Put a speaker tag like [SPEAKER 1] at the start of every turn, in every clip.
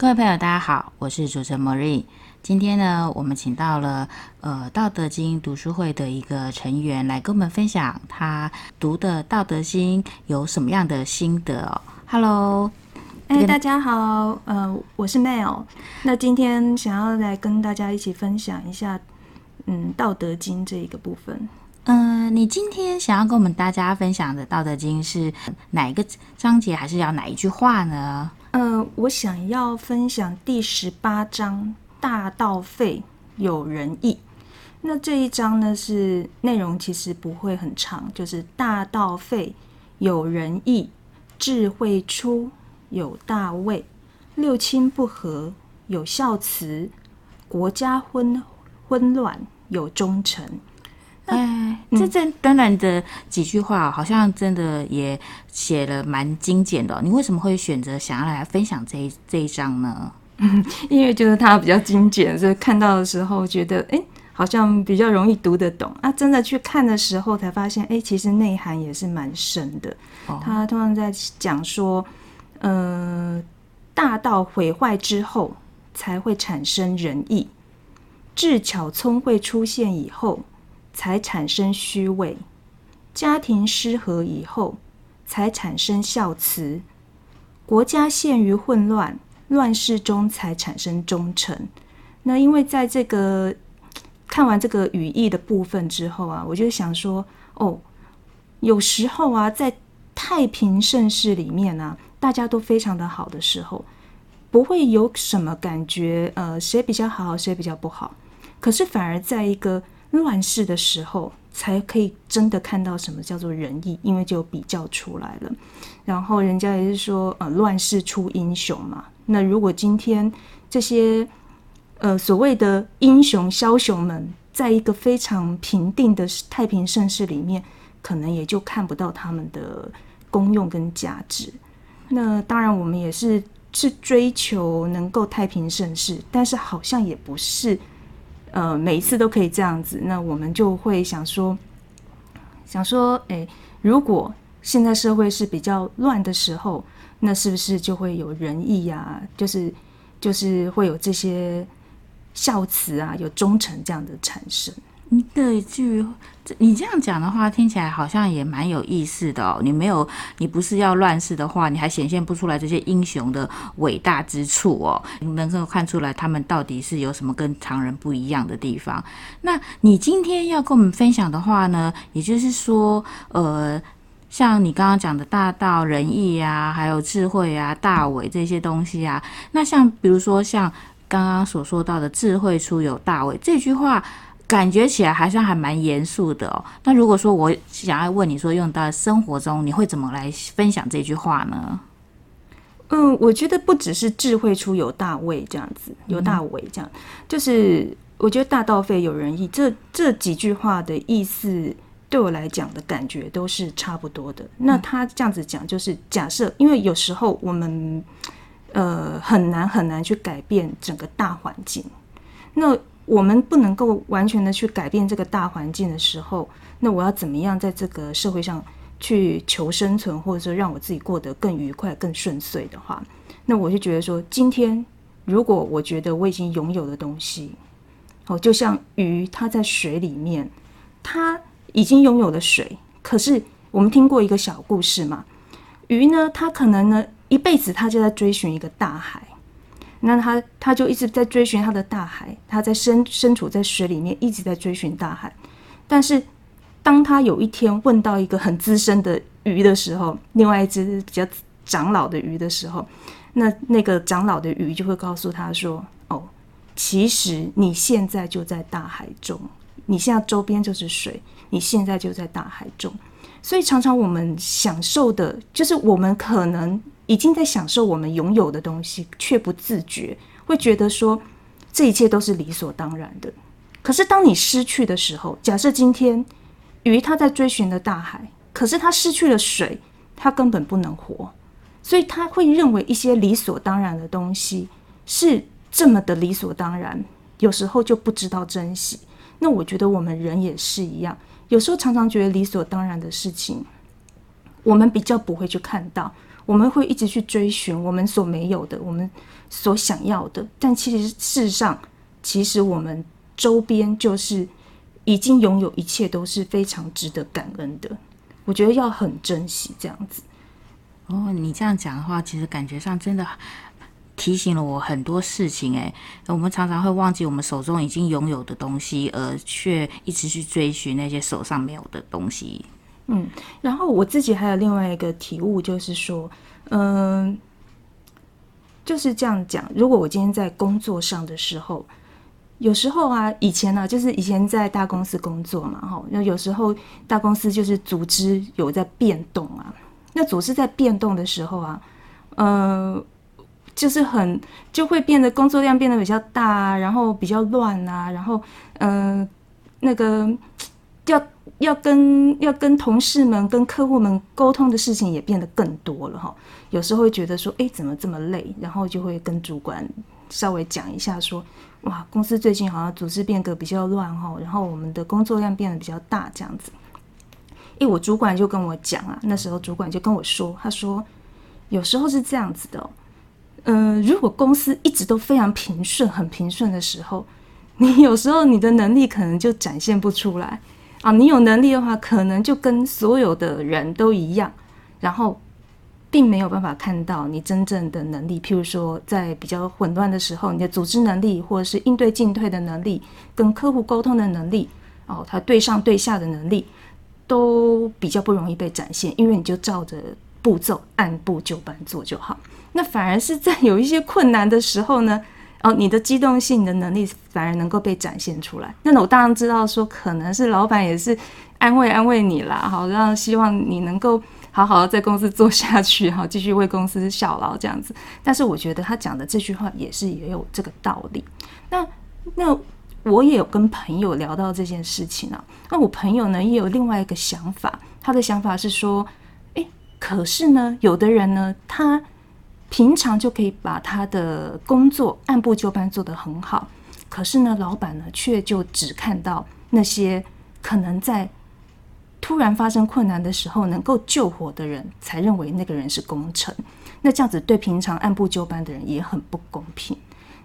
[SPEAKER 1] 各位朋友，大家好，我是主持人 Marie。今天呢，我们请到了呃《道德经》读书会的一个成员来跟我们分享他读的《道德经》有什么样的心得哦。Hello，
[SPEAKER 2] 哎，大家好，呃，我是 Mel。那今天想要来跟大家一起分享一下，嗯，《道德经》这一个部分。
[SPEAKER 1] 嗯、呃，你今天想要跟我们大家分享的《道德经》是哪一个章节，还是要哪一句话呢？
[SPEAKER 2] 呃，我想要分享第十八章“大道废，有仁义”。那这一章呢，是内容其实不会很长，就是“大道废，有仁义；智慧出，有大位；六亲不和，有孝慈；国家昏昏乱，有忠臣。
[SPEAKER 1] 哎，这这短短的几句话，好像真的也写了蛮精简的。你为什么会选择想要来分享这一这一章呢？
[SPEAKER 2] 嗯，因为觉得它比较精简，所以看到的时候觉得，哎，好像比较容易读得懂啊。真的去看的时候，才发现，哎，其实内涵也是蛮深的。他通常在讲说，呃，大道毁坏之后，才会产生仁义；智巧聪慧出现以后，才产生虚伪，家庭失和以后，才产生孝慈；国家陷于混乱，乱世中才产生忠诚。那因为在这个看完这个语义的部分之后啊，我就想说，哦，有时候啊，在太平盛世里面啊，大家都非常的好的时候，不会有什么感觉，呃，谁比较好，谁比较不好。可是反而在一个乱世的时候，才可以真的看到什么叫做仁义，因为就比较出来了。然后人家也是说，呃，乱世出英雄嘛。那如果今天这些呃所谓的英雄枭雄们，在一个非常平定的太平盛世里面，可能也就看不到他们的功用跟价值。那当然，我们也是是追求能够太平盛世，但是好像也不是。呃，每一次都可以这样子，那我们就会想说，想说，诶，如果现在社会是比较乱的时候，那是不是就会有仁义呀？就是，就是会有这些孝慈啊，有忠诚这样的产生。
[SPEAKER 1] 你这句，你这样讲的话，听起来好像也蛮有意思的哦。你没有，你不是要乱世的话，你还显现不出来这些英雄的伟大之处哦。你能够看出来他们到底是有什么跟常人不一样的地方？那你今天要跟我们分享的话呢，也就是说，呃，像你刚刚讲的大道仁义啊，还有智慧啊、大伟这些东西啊，那像比如说像刚刚所说到的“智慧出有大伟”这句话。感觉起来好像还蛮严肃的哦。那如果说我想要问你说，用到生活中，你会怎么来分享这句话呢？
[SPEAKER 2] 嗯，我觉得不只是智慧出有大位这样子，有大伟这样，嗯、就是我觉得大道废有仁义，这这几句话的意思对我来讲的感觉都是差不多的。那他这样子讲，就是假设，因为有时候我们呃很难很难去改变整个大环境，那。我们不能够完全的去改变这个大环境的时候，那我要怎么样在这个社会上去求生存，或者说让我自己过得更愉快、更顺遂的话，那我就觉得说，今天如果我觉得我已经拥有的东西，哦，就像鱼，它在水里面，它已经拥有了水，可是我们听过一个小故事嘛，鱼呢，它可能呢一辈子它就在追寻一个大海。那他他就一直在追寻他的大海，他在身身处在水里面，一直在追寻大海。但是，当他有一天问到一个很资深的鱼的时候，另外一只比较长老的鱼的时候，那那个长老的鱼就会告诉他说：“哦，其实你现在就在大海中，你现在周边就是水，你现在就在大海中。所以，常常我们享受的，就是我们可能。”已经在享受我们拥有的东西，却不自觉，会觉得说这一切都是理所当然的。可是当你失去的时候，假设今天鱼它在追寻的大海，可是它失去了水，他根本不能活，所以他会认为一些理所当然的东西是这么的理所当然，有时候就不知道珍惜。那我觉得我们人也是一样，有时候常常觉得理所当然的事情，我们比较不会去看到，我们会一直去追寻我们所没有的，我们所想要的。但其实事实上，其实我们周边就是已经拥有一切，都是非常值得感恩的。我觉得要很珍惜这样子。
[SPEAKER 1] 哦，你这样讲的话，其实感觉上真的。提醒了我很多事情，哎，我们常常会忘记我们手中已经拥有的东西，而却一直去追寻那些手上没有的东西。
[SPEAKER 2] 嗯，然后我自己还有另外一个体悟，就是说，嗯，就是这样讲。如果我今天在工作上的时候，有时候啊，以前呢、啊，就是以前在大公司工作嘛，哈，那有时候大公司就是组织有在变动啊，那组织在变动的时候啊，嗯。就是很就会变得工作量变得比较大啊，然后比较乱啊，然后嗯、那个要要跟要跟同事们、跟客户们沟通的事情也变得更多了哈。有时候会觉得说，哎，怎么这么累？然后就会跟主管稍微讲一下说，哇，公司最近好像组织变革比较乱哈，然后我们的工作量变得比较大这样子。哎，我主管就跟我讲啊，那时候主管就跟我说，他说有时候是这样子的哦。嗯、呃，如果公司一直都非常平顺、很平顺的时候，你有时候你的能力可能就展现不出来啊。你有能力的话，可能就跟所有的人都一样，然后并没有办法看到你真正的能力。譬如说，在比较混乱的时候，你的组织能力，或者是应对进退的能力，跟客户沟通的能力，哦，他对上对下的能力，都比较不容易被展现，因为你就照着步骤按部就班做就好。那反而是在有一些困难的时候呢，哦，你的机动性、你的能力反而能够被展现出来。那我当然知道说，可能是老板也是安慰安慰你啦，好，让希望你能够好好的在公司做下去，好，继续为公司效劳这样子。但是我觉得他讲的这句话也是也有这个道理。那那我也有跟朋友聊到这件事情啊，那我朋友呢也有另外一个想法，他的想法是说，诶，可是呢，有的人呢，他。平常就可以把他的工作按部就班做得很好，可是呢，老板呢却就只看到那些可能在突然发生困难的时候能够救火的人，才认为那个人是功臣。那这样子对平常按部就班的人也很不公平。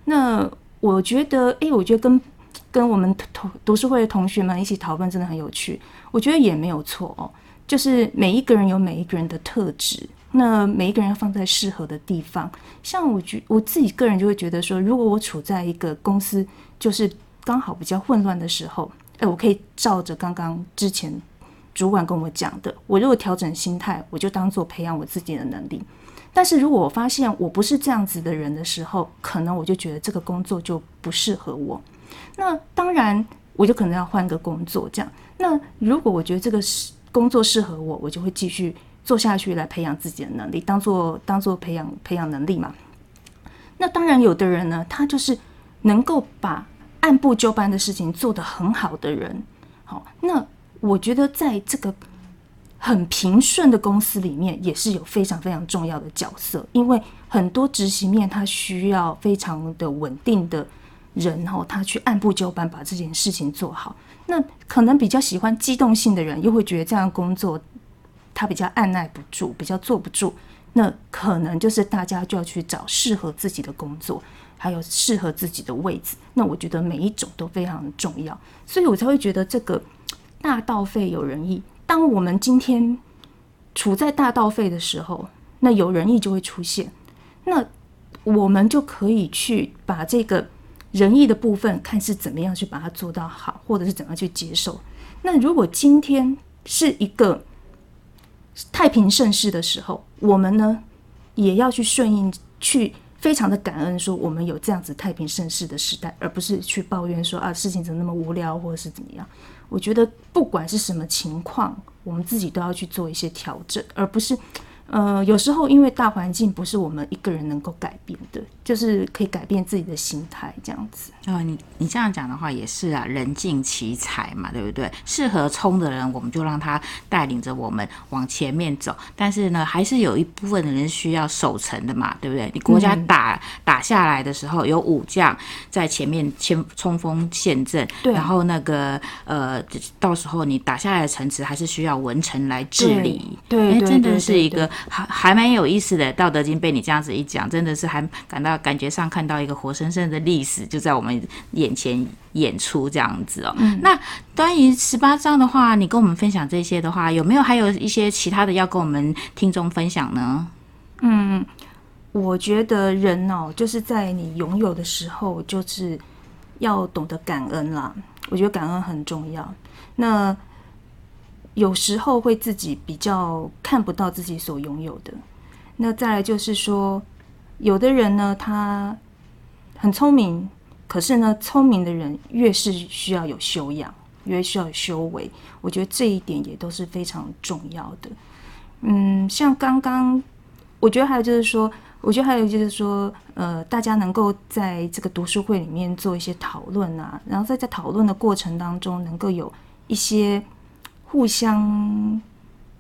[SPEAKER 2] 那我觉得，哎、我觉得跟跟我们同读书会的同学们一起讨论真的很有趣。我觉得也没有错哦，就是每一个人有每一个人的特质。那每一个人要放在适合的地方，像我觉我自己个人就会觉得说，如果我处在一个公司就是刚好比较混乱的时候，哎，我可以照着刚刚之前主管跟我讲的，我如果调整心态，我就当做培养我自己的能力。但是如果我发现我不是这样子的人的时候，可能我就觉得这个工作就不适合我。那当然，我就可能要换个工作这样。那如果我觉得这个是工作适合我，我就会继续。做下去来培养自己的能力，当做当做培养培养能力嘛。那当然，有的人呢，他就是能够把按部就班的事情做得很好的人。好，那我觉得在这个很平顺的公司里面，也是有非常非常重要的角色，因为很多执行面他需要非常的稳定的人，然后，他去按部就班把这件事情做好。那可能比较喜欢机动性的人，又会觉得这样工作。他比较按捺不住，比较坐不住，那可能就是大家就要去找适合自己的工作，还有适合自己的位置。那我觉得每一种都非常重要，所以我才会觉得这个大道废有人义。当我们今天处在大道废的时候，那有人义就会出现，那我们就可以去把这个仁义的部分看是怎么样去把它做到好，或者是怎么样去接受。那如果今天是一个太平盛世的时候，我们呢也要去顺应，去非常的感恩，说我们有这样子太平盛世的时代，而不是去抱怨说啊事情怎么那么无聊，或者是怎么样。我觉得不管是什么情况，我们自己都要去做一些调整，而不是呃，有时候因为大环境不是我们一个人能够改变的，就是可以改变自己的心态这样子。
[SPEAKER 1] 哦，你你这样讲的话也是啊，人尽其才嘛，对不对？适合冲的人，我们就让他带领着我们往前面走。但是呢，还是有一部分的人需要守城的嘛，对不对？你国家打、嗯、打下来的时候，有武将在前面先冲锋陷阵，对，然后那个呃，到时候你打下来的城池还是需要文臣来治理。
[SPEAKER 2] 对，对，对，
[SPEAKER 1] 真的是一个还还蛮有意思的《道德经》，被你这样子一讲，真的是还感到感觉上看到一个活生生的历史就在我们。眼前演出这样子哦，嗯、那关于十八章的话，你跟我们分享这些的话，有没有还有一些其他的要跟我们听众分享呢？
[SPEAKER 2] 嗯，我觉得人哦，就是在你拥有的时候，就是要懂得感恩啦。我觉得感恩很重要。那有时候会自己比较看不到自己所拥有的。那再来就是说，有的人呢，他很聪明。可是呢，聪明的人越是需要有修养，越需要有修为。我觉得这一点也都是非常重要的。嗯，像刚刚，我觉得还有就是说，我觉得还有就是说，呃，大家能够在这个读书会里面做一些讨论啊，然后在在讨论的过程当中，能够有一些互相。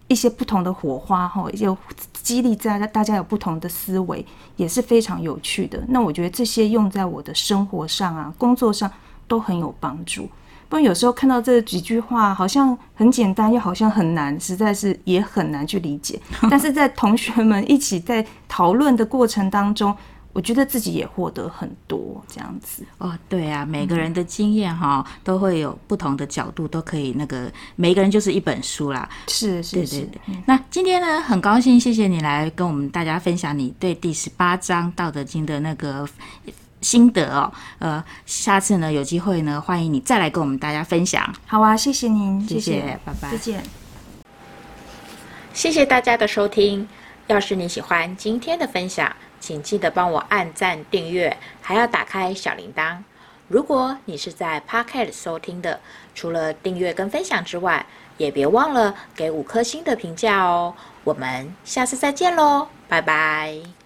[SPEAKER 2] 一些不同的火花哈，有激励在大家有不同的思维，也是非常有趣的。那我觉得这些用在我的生活上啊、工作上都很有帮助。不然有时候看到这几句话，好像很简单，又好像很难，实在是也很难去理解。但是在同学们一起在讨论的过程当中。我觉得自己也获得很多这样子
[SPEAKER 1] 哦，对啊，每个人的经验哈、嗯、都会有不同的角度，都可以那个每个人就是一本书啦，
[SPEAKER 2] 是是是。对对对嗯、
[SPEAKER 1] 那今天呢，很高兴，谢谢你来跟我们大家分享你对第十八章《道德经》的那个心得哦。呃，下次呢有机会呢，欢迎你再来跟我们大家分享。
[SPEAKER 2] 好啊，谢谢您，
[SPEAKER 1] 谢谢，谢谢拜拜，
[SPEAKER 2] 再见。
[SPEAKER 1] 谢谢大家的收听。要是你喜欢今天的分享，请记得帮我按赞、订阅，还要打开小铃铛。如果你是在 Podcast 收听的，除了订阅跟分享之外，也别忘了给五颗星的评价哦。我们下次再见喽，拜拜。